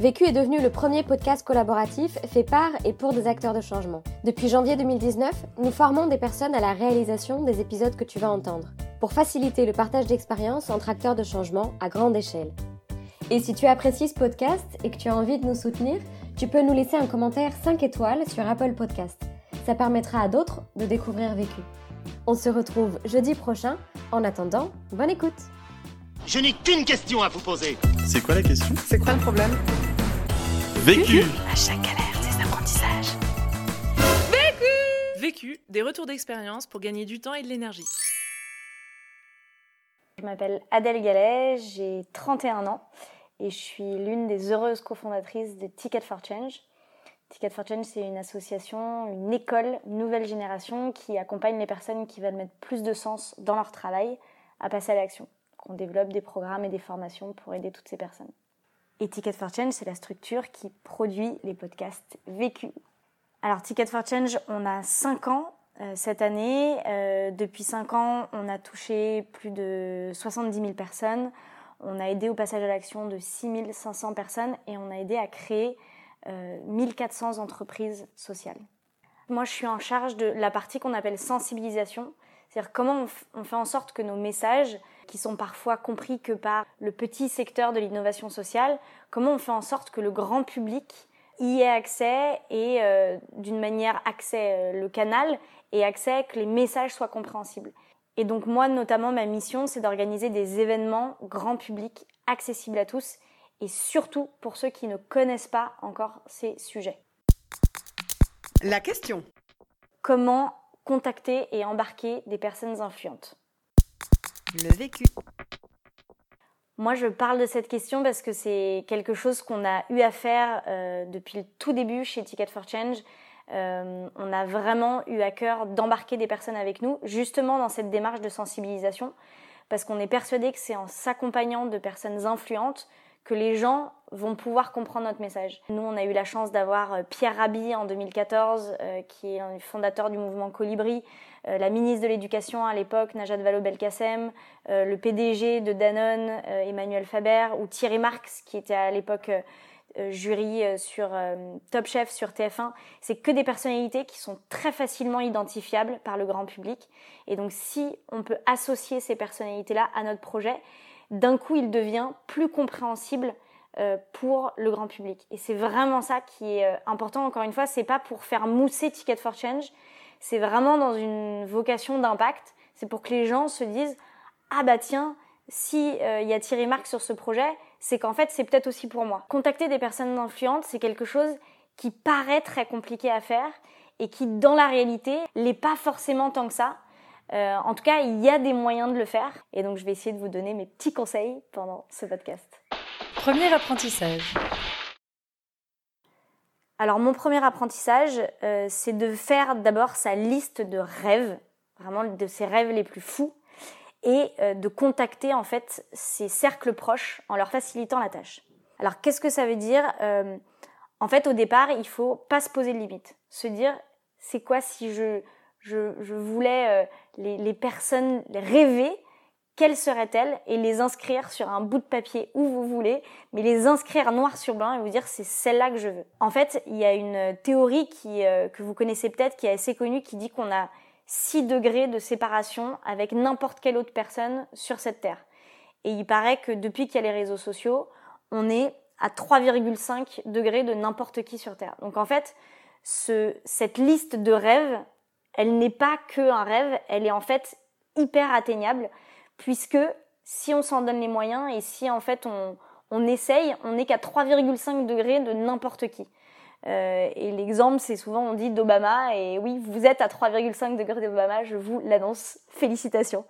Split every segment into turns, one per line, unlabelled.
Vécu est devenu le premier podcast collaboratif fait par et pour des acteurs de changement. Depuis janvier 2019, nous formons des personnes à la réalisation des épisodes que tu vas entendre, pour faciliter le partage d'expériences entre acteurs de changement à grande échelle. Et si tu apprécies ce podcast et que tu as envie de nous soutenir, tu peux nous laisser un commentaire 5 étoiles sur Apple Podcast. Ça permettra à d'autres de découvrir Vécu. On se retrouve jeudi prochain. En attendant, bonne écoute.
Je n'ai qu'une question à vous poser.
C'est quoi la question?
C'est quoi le problème?
Vécu
À chaque galère, des apprentissages.
Vécu, des retours d'expérience pour gagner du temps et de l'énergie.
Je m'appelle Adèle Gallet, j'ai 31 ans et je suis l'une des heureuses cofondatrices de Ticket for Change. Ticket for Change, c'est une association, une école, une nouvelle génération qui accompagne les personnes qui veulent mettre plus de sens dans leur travail à passer à l'action. On développe des programmes et des formations pour aider toutes ces personnes. Et Ticket for Change, c'est la structure qui produit les podcasts vécus. Alors Ticket for Change, on a 5 ans euh, cette année. Euh, depuis 5 ans, on a touché plus de 70 000 personnes. On a aidé au passage à l'action de 6 500 personnes et on a aidé à créer euh, 1400 entreprises sociales. Moi, je suis en charge de la partie qu'on appelle sensibilisation. C'est-à-dire comment on, fait en sorte que nos messages, qui sont parfois compris que par le petit secteur de l'innovation sociale, comment on fait en sorte que le grand public y ait accès et euh, d'une manière accès euh, le canal et accès que les messages soient compréhensibles. Et donc moi notamment ma mission c'est d'organiser des événements grand public accessibles à tous et surtout pour ceux qui ne connaissent pas encore ces sujets.
La question.
Comment contacter et embarquer des personnes influentes
Le vécu.
Moi, je parle de cette question parce que c'est quelque chose qu'on a eu à faire euh, depuis le tout début chez Ticket for Change. Euh, on a vraiment eu à cœur d'embarquer des personnes avec nous, justement dans cette démarche de sensibilisation, parce qu'on est persuadé que c'est en s'accompagnant de personnes influentes que les gens vont pouvoir comprendre notre message. Nous, on a eu la chance d'avoir euh, Pierre Rabhi en 2014, euh, qui est un fondateur du mouvement Colibri, euh, la ministre de l'Éducation à l'époque, Najat Vallaud-Belkacem, le PDG de Danone, Emmanuel Faber, ou Thierry Marx, qui était à l'époque jury sur Top Chef sur TF1. C'est que des personnalités qui sont très facilement identifiables par le grand public. Et donc, si on peut associer ces personnalités-là à notre projet, d'un coup, il devient plus compréhensible euh, pour le grand public. Et c'est vraiment ça qui est euh, important. Encore une fois, c'est pas pour faire mousser Ticket for Change. C'est vraiment dans une vocation d'impact. C'est pour que les gens se disent ah bah tiens, si euh, il y a Thierry Marx sur ce projet, c'est qu'en fait c'est peut-être aussi pour moi. Contacter des personnes influentes, c'est quelque chose qui paraît très compliqué à faire et qui dans la réalité l'est pas forcément tant que ça. Euh, en tout cas, il y a des moyens de le faire et donc je vais essayer de vous donner mes petits conseils pendant ce podcast.
Premier apprentissage.
Alors mon premier apprentissage, euh, c'est de faire d'abord sa liste de rêves, vraiment de ses rêves les plus fous, et euh, de contacter en fait ses cercles proches en leur facilitant la tâche. Alors qu'est-ce que ça veut dire? En fait, au départ, il faut pas se poser de limite, se dire c'est quoi si je je, voulais euh, les, personnes rêver quelles seraient-elles et les inscrire sur un bout de papier où vous voulez, mais les inscrire noir sur blanc et vous dire c'est celle-là que je veux. En fait, il y a une théorie qui, euh, que vous connaissez peut-être, qui est assez connue, qui dit qu'on a 6 degrés de séparation avec n'importe quelle autre personne sur cette terre. Et il paraît que depuis qu'il y a les réseaux sociaux, on est à 3,5 degrés de n'importe qui sur Terre. Donc en fait, ce, cette liste de rêves, elle n'est pas que un rêve, elle est en fait hyper atteignable puisque si on s'en donne les moyens et si en fait on, essaye, on n'est qu'à 3,5 degrés de n'importe qui. Euh, et l'exemple, c'est souvent on dit d'Obama, et oui, vous êtes à 3,5 degrés d'Obama, je vous l'annonce, félicitations.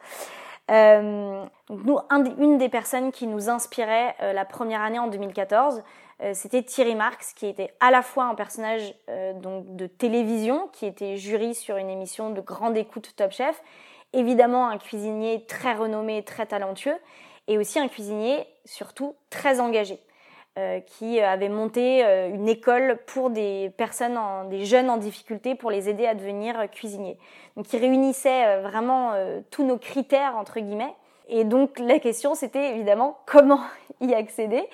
Euh, donc nous, une des personnes qui nous inspirait euh, la première année en 2014, euh, c'était Thierry Marx, qui était à la fois un personnage euh, donc de télévision, qui était jury sur une émission de grande écoute Top Chef, évidemment un cuisinier très renommé, très talentueux, et aussi un cuisinier surtout très engagé. Euh, qui avait monté une école pour des personnes, des jeunes en difficulté, pour les aider à devenir cuisiniers. Donc, il réunissait vraiment tous nos critères entre guillemets. Et donc, la question, c'était évidemment comment y accéder.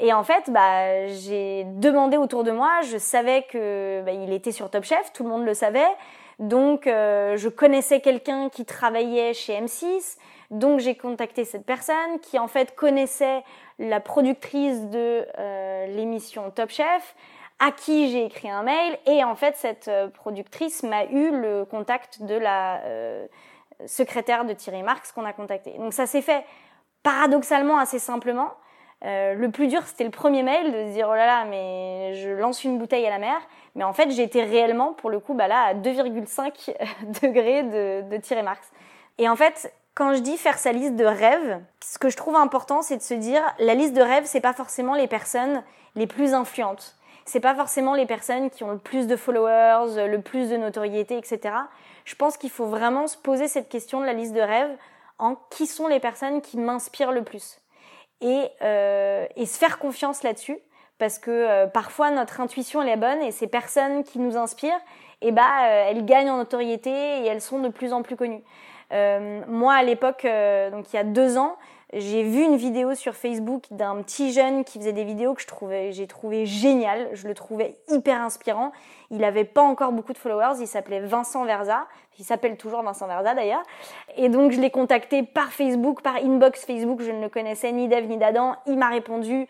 Et en fait, bah, j'ai demandé autour de moi. Je savais que bah, il était sur Top Chef, tout le monde le savait. Donc, euh, je connaissais quelqu'un qui travaillait chez M6. Donc, j'ai contacté cette personne qui en fait connaissait la productrice de euh, l'émission Top Chef, à qui j'ai écrit un mail. Et en fait, cette euh, productrice m'a eu le contact de la secrétaire de Thierry Marx qu'on a contacté. Donc, ça s'est fait paradoxalement assez simplement. Euh, le plus dur, c'était le premier mail de se dire oh là là, mais je lance une bouteille à la mer. Mais en fait, j'étais réellement, pour le coup, bah là, à 2,5 degrés de, de tirer Marx. Et en fait, quand je dis faire sa liste de rêves, ce que je trouve important, c'est de se dire la liste de rêves, c'est pas forcément les personnes les plus influentes. C'est pas forcément les personnes qui ont le plus de followers, le plus de notoriété, etc. Je pense qu'il faut vraiment se poser cette question de la liste de rêves en qui sont les personnes qui m'inspirent le plus et, euh, et se faire confiance là-dessus parce que euh, parfois notre intuition est bonne et ces personnes qui nous inspirent eh bah euh, elles gagnent en notoriété et elles sont de plus en plus connues. Moi à l'époque donc il y a deux ans j'ai vu une vidéo sur Facebook d'un petit jeune qui faisait des vidéos que j'ai trouvé génial. Je le trouvais hyper inspirant. Il avait pas encore beaucoup de followers. Il s'appelait Vincent Verza. Il s'appelle toujours Vincent Verza d'ailleurs. Et donc je l'ai contacté par Facebook, par inbox Facebook. Je ne le connaissais ni d'Eve ni d'Adam. Il m'a répondu.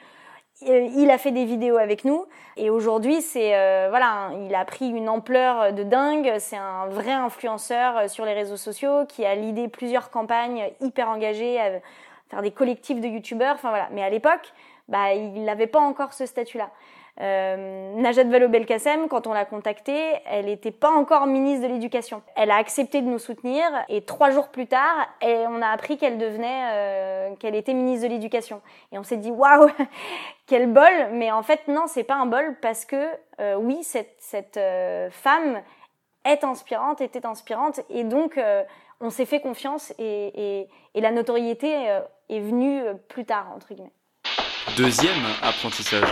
Euh, il a fait des vidéos avec nous et aujourd'hui c'est euh, voilà il a pris une ampleur de dingue c'est un vrai influenceur euh, sur les réseaux sociaux qui a l'idée plusieurs campagnes hyper engagées faire des collectifs de youtubeurs, enfin voilà. Mais à l'époque, bah, il n'avait pas encore ce statut-là. Euh, Najat Vallaud-Belkacem, quand on l'a contactée, elle n'était pas encore ministre de l'Éducation. Elle a accepté de nous soutenir et trois jours plus tard, on a appris qu'elle devenait, euh, qu'elle était ministre de l'Éducation. Et on s'est dit waouh, quel bol Mais en fait non, c'est pas un bol parce que euh, oui, cette, cette euh, femme est inspirante, était inspirante et donc euh, on s'est fait confiance et, la notoriété euh, est venue euh, plus tard, entre guillemets.
Deuxième apprentissage.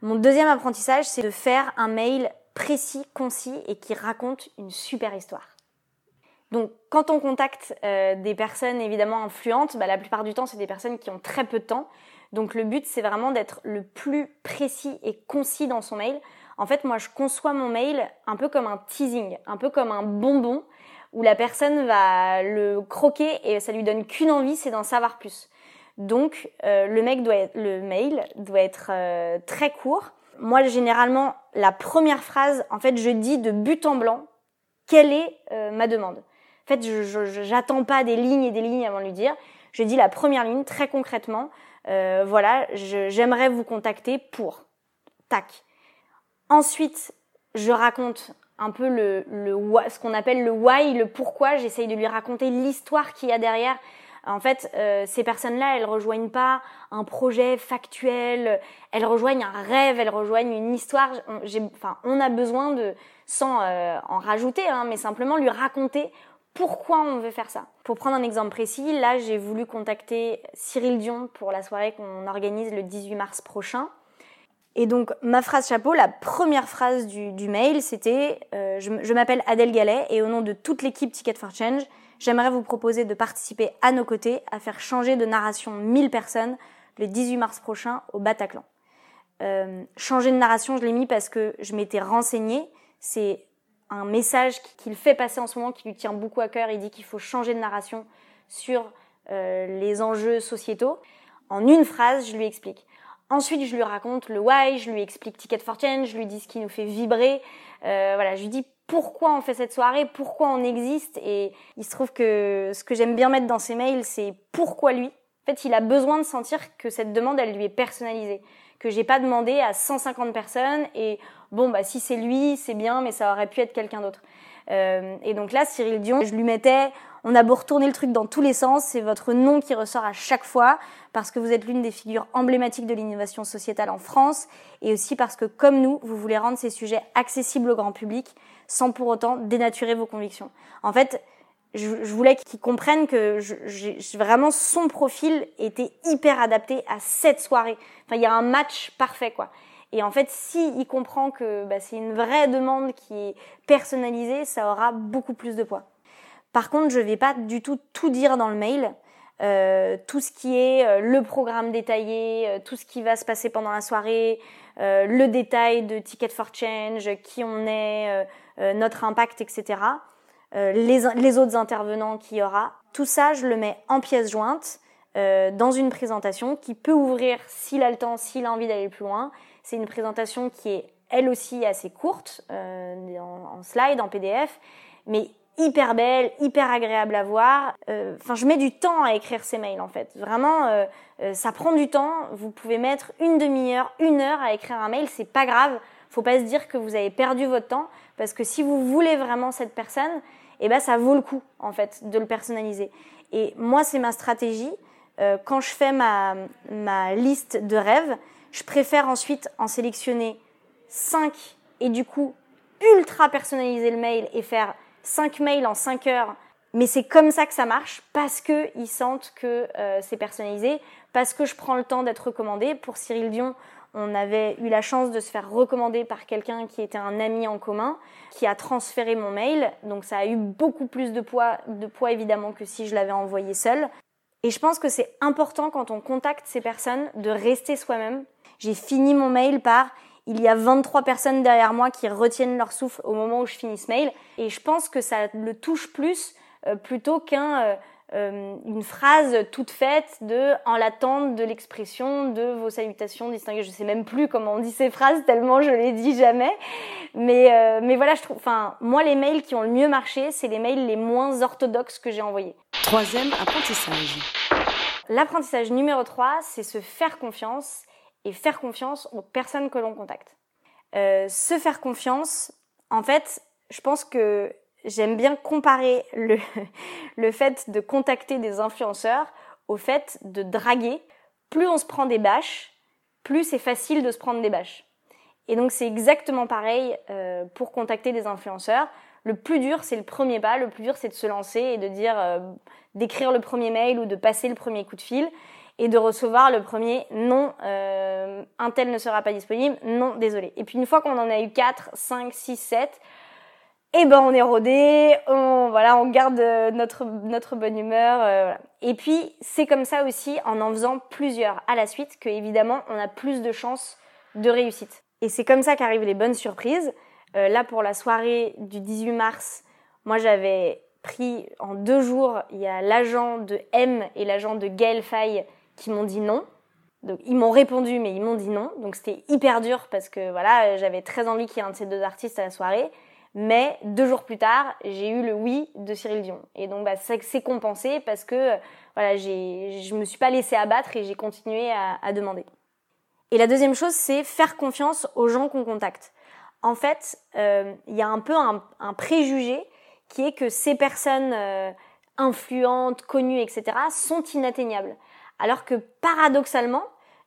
Mon deuxième apprentissage, c'est de faire un mail précis, concis et qui raconte une super histoire. Donc, quand on contacte euh, des personnes évidemment influentes, bah, la plupart du temps, c'est des personnes qui ont très peu de temps. Donc, le but, c'est vraiment d'être le plus précis et concis dans son mail. En fait, moi, je conçois mon mail un peu comme un teasing, un peu comme un bonbon où la personne va le croquer et ça lui donne qu'une envie, c'est d'en savoir plus. Donc euh, le mec doit être, le mail doit être euh, très court. Moi généralement la première phrase, en fait, je dis de but en blanc quelle est euh, ma demande. En fait, je j'attends pas des lignes et des lignes avant de lui dire. Je dis la première ligne très concrètement. voilà, j'aimerais vous contacter pour tac. Ensuite, je raconte un peu le, le ce qu'on appelle le why, le pourquoi. J'essaye de lui raconter l'histoire qu'il y a derrière. En fait, euh, ces personnes-là, elles rejoignent pas un projet factuel, elles rejoignent un rêve, elles rejoignent une histoire. On, enfin, on a besoin de, sans euh, en rajouter, hein, mais simplement lui raconter pourquoi on veut faire ça. Pour prendre un exemple précis, là, j'ai voulu contacter Cyril Dion pour la soirée qu'on organise le 18 mars prochain. Et donc ma phrase chapeau, la première phrase du, du mail, c'était euh, je, je m'appelle Adèle Gallet et au nom de toute l'équipe Ticket for Change, j'aimerais vous proposer de participer à nos côtés à faire changer de narration 1000 personnes le 18 mars prochain au Bataclan. Euh, changer de narration, je l'ai mis parce que je m'étais renseignée. C'est un message qu'il fait passer en ce moment qui lui tient beaucoup à cœur. Il dit qu'il faut changer de narration sur euh, les enjeux sociétaux. En une phrase, je lui explique. Ensuite, je lui raconte le why, je lui explique Ticket for Change, je lui dis ce qui nous fait vibrer. Euh, voilà, je lui dis pourquoi on fait cette soirée, pourquoi on existe. Et il se trouve que ce que j'aime bien mettre dans ses mails, c'est pourquoi lui. En fait, il a besoin de sentir que cette demande, elle lui est personnalisée. Que j'ai pas demandé à 150 personnes et bon, bah, si c'est lui, c'est bien, mais ça aurait pu être quelqu'un d'autre. Euh, et donc là, Cyril Dion, je lui mettais On a beau retourner le truc dans tous les sens, c'est votre nom qui ressort à chaque fois parce que vous êtes l'une des figures emblématiques de l'innovation sociétale en France et aussi parce que comme nous, vous voulez rendre ces sujets accessibles au grand public sans pour autant dénaturer vos convictions. En fait, je, voulais qu'ils comprennent que je, vraiment son profil était hyper adapté à cette soirée. Enfin, il y a un match parfait quoi. Et en fait, si il comprend que bah, c'est une vraie demande qui est personnalisée, ça aura beaucoup plus de poids. Par contre, je vais pas du tout tout dire dans le mail. Euh, tout ce qui est euh, le programme détaillé, euh, tout ce qui va se passer pendant la soirée, le détail de Ticket for Change, qui on est, notre impact, etc. Les, les, autres intervenants qu'il y aura. Tout ça, je le mets en pièce jointe dans une présentation qui peut ouvrir s'il a le temps, s'il a envie d'aller plus loin. C'est une présentation qui est elle aussi assez courte, en, en slide, en PDF, mais hyper belle, hyper agréable à voir. Euh, enfin, je mets du temps à écrire ces mails en fait. Vraiment, euh, euh, ça prend du temps. Vous pouvez mettre une demi-heure, une heure à écrire un mail, c'est pas grave. Faut pas se dire que vous avez perdu votre temps parce que si vous voulez vraiment cette personne, eh ben ça vaut le coup en fait de le personnaliser. Et moi, c'est ma stratégie. quand je fais ma, ma liste de rêves, je préfère ensuite en sélectionner 5 et du coup ultra personnaliser le mail et faire 5 mails en 5 heures, mais c'est comme ça que ça marche parce que ils sentent que euh, c'est personnalisé, parce que je prends le temps d'être recommandé. Pour Cyril Dion, on avait eu la chance de se faire recommander par quelqu'un qui était un ami en commun, qui a transféré mon mail, donc ça a eu beaucoup plus de poids, de poids évidemment que si je l'avais envoyé seul. Et je pense que c'est important quand on contacte ces personnes de rester soi-même. J'ai fini mon mail par il y a 23 personnes derrière moi qui retiennent leur souffle au moment où je finis ce mail. Et je pense que ça le touche plus euh, plutôt qu'une euh, euh, phrase toute faite de en l'attente de l'expression de vos salutations distinguées. Je sais même plus comment on dit ces phrases tellement je les dis jamais. Mais mais voilà, je trouve. Enfin, moi les mails qui ont le mieux marché, c'est les mails les moins orthodoxes que j'ai envoyés.
Troisième apprentissage.
L'apprentissage numéro 3, c'est se faire confiance et faire confiance aux personnes que l'on contacte. Euh, se faire confiance, en fait, je pense que j'aime bien comparer le, le fait de contacter des influenceurs au fait de draguer. Plus on se prend des bâches, plus c'est facile de se prendre des bâches. Et donc c'est exactement pareil euh, pour contacter des influenceurs. Le plus dur, c'est le premier pas. Le plus dur, c'est de se lancer et de dire, euh, d'écrire le premier mail ou de passer le premier coup de fil et de recevoir le premier non, euh, un tel ne sera pas disponible, non, désolé. Et puis une fois qu'on en a eu 4, 5, 6, 7, eh ben on est rodé, on voilà, on garde euh, notre notre bonne humeur. Euh. Et puis c'est comme ça aussi en en faisant plusieurs à la suite que évidemment on a plus de chances de réussite. Et c'est comme ça qu'arrivent les bonnes surprises. Euh, là pour la soirée du 18 mars, moi j'avais pris en deux jours, il y a l'agent de M et l'agent de Gaël Faye qui m'ont dit non. Donc ils m'ont répondu mais ils m'ont dit non. Donc c'était hyper dur parce que voilà, j'avais très envie qu'il y ait un de ces deux artistes à la soirée. Mais deux jours plus tard, j'ai eu le oui de Cyril Dion. Et donc bah, c'est compensé parce que voilà, je me suis pas laissée abattre et j'ai continué à, demander. Et la deuxième chose, c'est faire confiance aux gens qu'on contacte. En fait, euh, il y a un peu un, préjugé qui est que ces personnes euh, influentes, connues, etc., sont inatteignables. Alors que paradoxalement,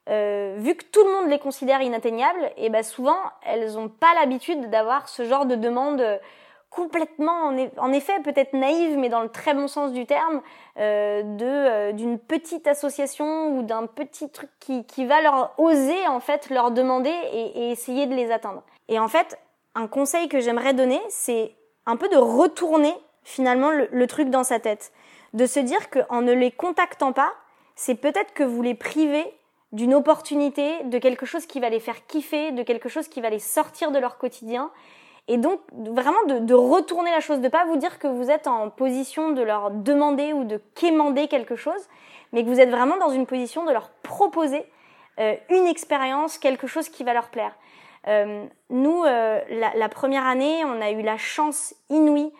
euh, vu que tout le monde les considère inatteignables, et ben souvent elles n'ont pas l'habitude d'avoir ce genre de demande complètement, en, effet peut-être naïve, mais dans le très bon sens du terme, euh, de euh, d'une petite association ou d'un petit truc qui, qui va leur oser en fait leur demander et, essayer de les atteindre. Et en fait, un conseil que j'aimerais donner, c'est un peu de retourner finalement le, le truc dans sa tête, de se dire qu'en ne les contactant pas, c'est peut-être que vous les privez d'une opportunité, de quelque chose qui va les faire kiffer, de quelque chose qui va les sortir de leur quotidien. Et donc, vraiment de, retourner la chose, de pas vous dire que vous êtes en position de leur demander ou de quémander quelque chose, mais que vous êtes vraiment dans une position de leur proposer euh, une expérience, quelque chose qui va leur plaire. Euh, nous, euh, la, première année, on a eu la chance inouïe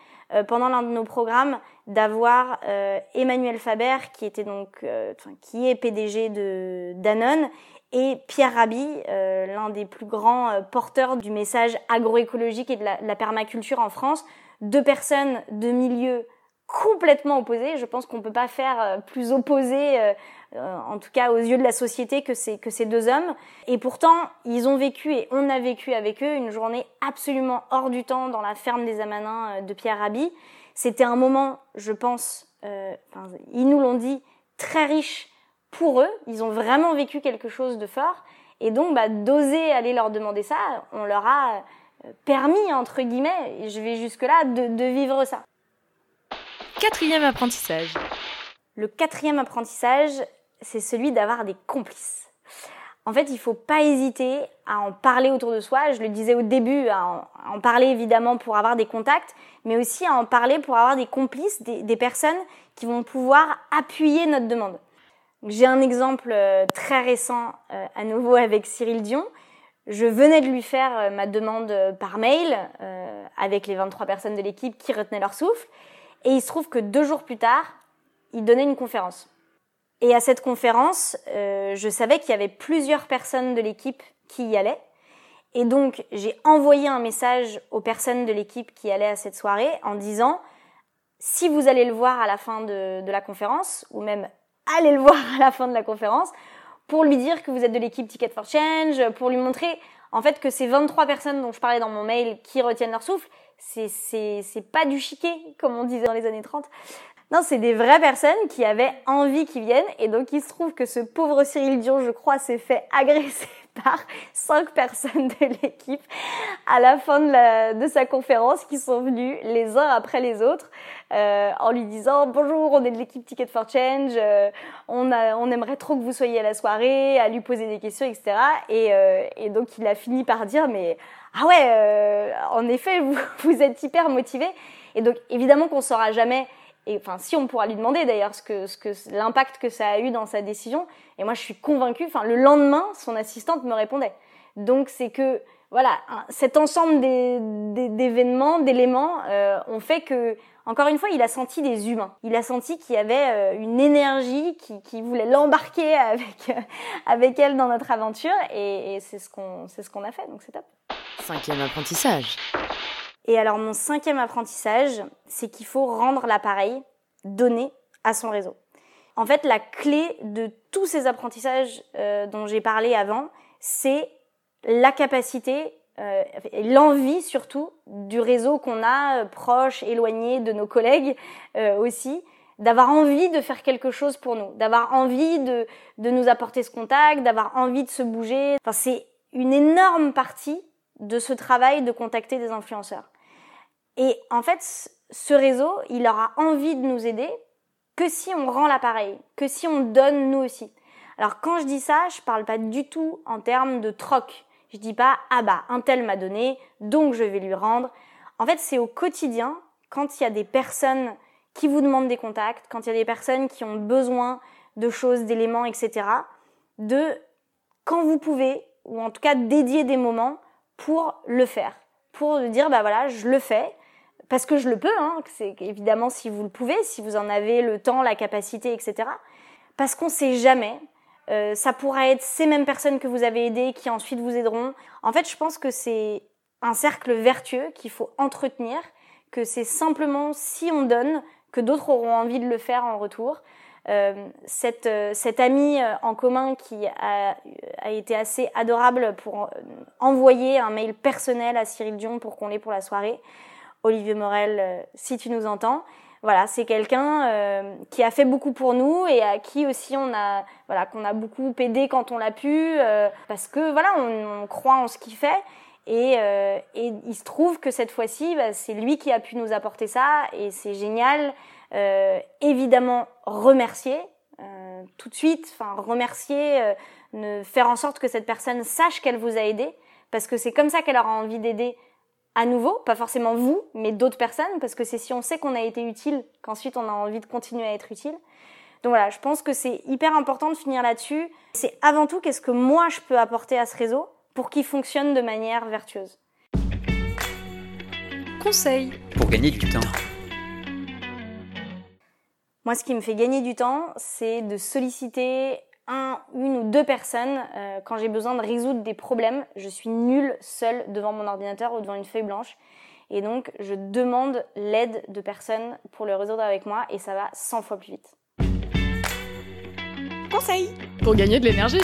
pendant l'un de nos programmes d'avoir euh, Emmanuel Faber qui était donc euh, qui est PDG de Danone et Pierre Rabhi, euh, l'un des plus grands porteurs du message agroécologique et de la, permaculture en France, deux personnes de milieux complètement opposés. Je pense qu'on peut pas faire euh, plus opposé, euh, euh, en tout cas aux yeux de la société, que ces, que ces deux hommes. Et pourtant, ils ont vécu et on a vécu avec eux une journée absolument hors du temps dans la ferme des Amanins de Pierre Rabhi. C'était un moment, je pense, enfin, ils nous l'ont dit, très riche pour eux. Ils ont vraiment vécu quelque chose de fort. Et donc, bah, d'oser aller leur demander ça, on leur a permis, entre guillemets, et je vais jusque-là, de, de vivre ça.
Quatrième apprentissage.
Le quatrième apprentissage, c'est celui d'avoir des complices. En fait, il faut pas hésiter à en parler autour de soi. Je le disais au début, à en, parler évidemment pour avoir des contacts, mais aussi à en parler pour avoir des complices, des, personnes qui vont pouvoir appuyer notre demande. J'ai un exemple euh, très récent euh, à nouveau avec Cyril Dion. Je venais de lui faire euh, ma demande par mail avec les 23 personnes de l'équipe qui retenaient leur souffle. Et il se trouve que deux jours plus tard, il donnait une conférence. Et à cette conférence, euh, je savais qu'il y avait plusieurs personnes de l'équipe qui y allaient. Et donc, j'ai envoyé un message aux personnes de l'équipe qui allaient à cette soirée en disant, si vous allez le voir à la fin de, la conférence, ou même allez le voir à la fin de la conférence, pour lui dire que vous êtes de l'équipe Ticket for Change, pour lui montrer en fait que ces 23 personnes dont je parlais dans mon mail qui retiennent leur souffle, c'est, c'est, c'est pas du chiquet, comme on disait dans les années 30. Non, c'est des vraies personnes qui avaient envie qu'ils viennent. Et donc, il se trouve que ce pauvre Cyril Dion, je crois, s'est fait agresser par cinq personnes de l'équipe à la fin de, sa conférence qui sont venus les uns après les autres euh, en lui disant bonjour on est de l'équipe Ticket for Change euh, on, a, on aimerait trop que vous soyez à la soirée à lui poser des questions etc et, euh, et donc il a fini par dire mais ah ouais en effet vous, vous êtes hyper motivé et donc évidemment qu'on saura jamais et enfin si on pourra lui demander d'ailleurs ce que, l'impact que ça a eu dans sa décision. Et moi je suis convaincue. Enfin le lendemain, son assistante me répondait. Donc c'est que voilà, cet ensemble d'événements, d'éléments, euh, ont fait que, encore une fois, il a senti des humains. Il a senti qu'il y avait euh, une énergie qui, voulait l'embarquer avec, avec elle dans notre aventure, et, c'est ce qu'on ce qu'on a fait, donc c'est top.
Cinquième apprentissage.
Et alors mon cinquième apprentissage, c'est qu'il faut rendre l'appareil donné à son réseau. En fait, la clé de tous ces apprentissages euh, dont j'ai parlé avant, c'est la capacité euh, l'envie surtout du réseau qu'on a euh, proche, éloigné de nos collègues aussi, d'avoir envie de faire quelque chose pour nous, d'avoir envie de, de nous apporter ce contact, d'avoir envie de se bouger. Enfin, c'est une énorme partie de ce travail de contacter des influenceurs. Et en fait, ce réseau, il aura envie de nous aider que si on rend l'appareil, que si on donne nous aussi. Alors quand je dis ça, je parle pas du tout en termes de troc. Je dis pas ah bah un tel m'a donné, donc je vais lui rendre. En fait, c'est au quotidien quand il y a des personnes qui vous demandent des contacts, quand il y a des personnes qui ont besoin de choses, d'éléments, etc. De quand vous pouvez, ou en tout cas dédier des moments pour le faire, pour dire bah voilà je le fais, parce que je le peux, hein, c'est évidemment si vous le pouvez, si vous en avez le temps, la capacité, etc. Parce qu'on sait jamais. Euh, ça pourra être ces mêmes personnes que vous avez aidées qui ensuite vous aideront. En fait, je pense que c'est un cercle vertueux qu'il faut entretenir, que c'est simplement si on donne que d'autres auront envie de le faire en retour. Euh, cette, euh, cette amie euh, en commun qui a, a, été assez adorable pour envoyer un mail personnel à Cyril Dion pour qu'on l'ait pour la soirée. Olivier Morel, euh, si tu nous entends. Voilà, c'est quelqu'un euh, qui a fait beaucoup pour nous et à qui aussi on a, voilà, qu'on a beaucoup aidé quand on l'a pu, euh, parce que voilà, on, croit en ce qu'il fait. Et, il se trouve que cette fois-ci, bah, c'est lui qui a pu nous apporter ça et c'est génial. évidemment, remercier tout de suite, enfin remercier, ne, faire en sorte que cette personne sache qu'elle vous a aidé, parce que c'est comme ça qu'elle aura envie d'aider à nouveau, pas forcément vous, mais d'autres personnes, parce que c'est si on sait qu'on a été utile qu'ensuite on a envie de continuer à être utile. Donc voilà, je pense que c'est hyper important de finir là-dessus. C'est avant tout qu'est-ce que moi je peux apporter à ce réseau pour qu'il fonctionne de manière vertueuse.
Conseil
pour gagner du temps.
Moi, ce qui me fait gagner du temps, c'est de solliciter un, une ou deux personnes euh, quand j'ai besoin de résoudre des problèmes. Je suis nulle seule devant mon ordinateur ou devant une feuille blanche. Et donc, je demande l'aide de personnes pour le résoudre avec moi et ça va 100 fois plus vite.
Conseil
Pour gagner de l'énergie.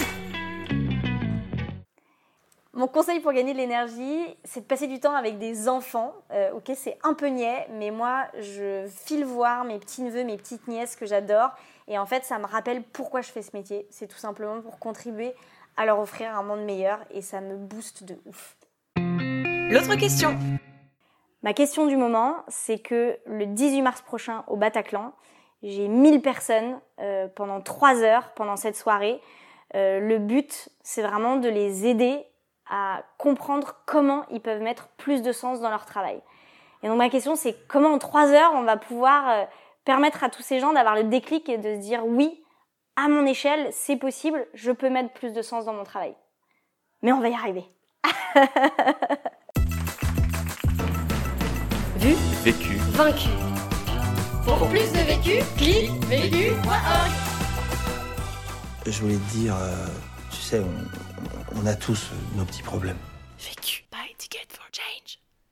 Mon conseil pour gagner de l'énergie, c'est de passer du temps avec des enfants. Euh, ok, c'est un peu niais, mais moi, je file voir mes petits-neveux, mes petites nièces que j'adore. Et en fait, ça me rappelle pourquoi je fais ce métier. C'est tout simplement pour contribuer à leur offrir un monde meilleur et ça me booste de ouf.
L'autre question
Ma question du moment, c'est que le 18 mars prochain au Bataclan, j'ai 1000 personnes euh, pendant 3 heures pendant cette soirée. Euh, le but, c'est vraiment de les aider à comprendre comment ils peuvent mettre plus de sens dans leur travail. Et donc ma question c'est comment en trois heures on va pouvoir euh, permettre à tous ces gens d'avoir le déclic et de se dire oui, à mon échelle, c'est possible, je peux mettre plus de sens dans mon travail. Mais on va y arriver.
Vu,
Vécu.
vaincu.
Pour plus de vécu, clique vécu.org.
Je voulais te dire, euh, tu sais, on, on a tous nos petits problèmes.
Vécu. Buy ticket for change.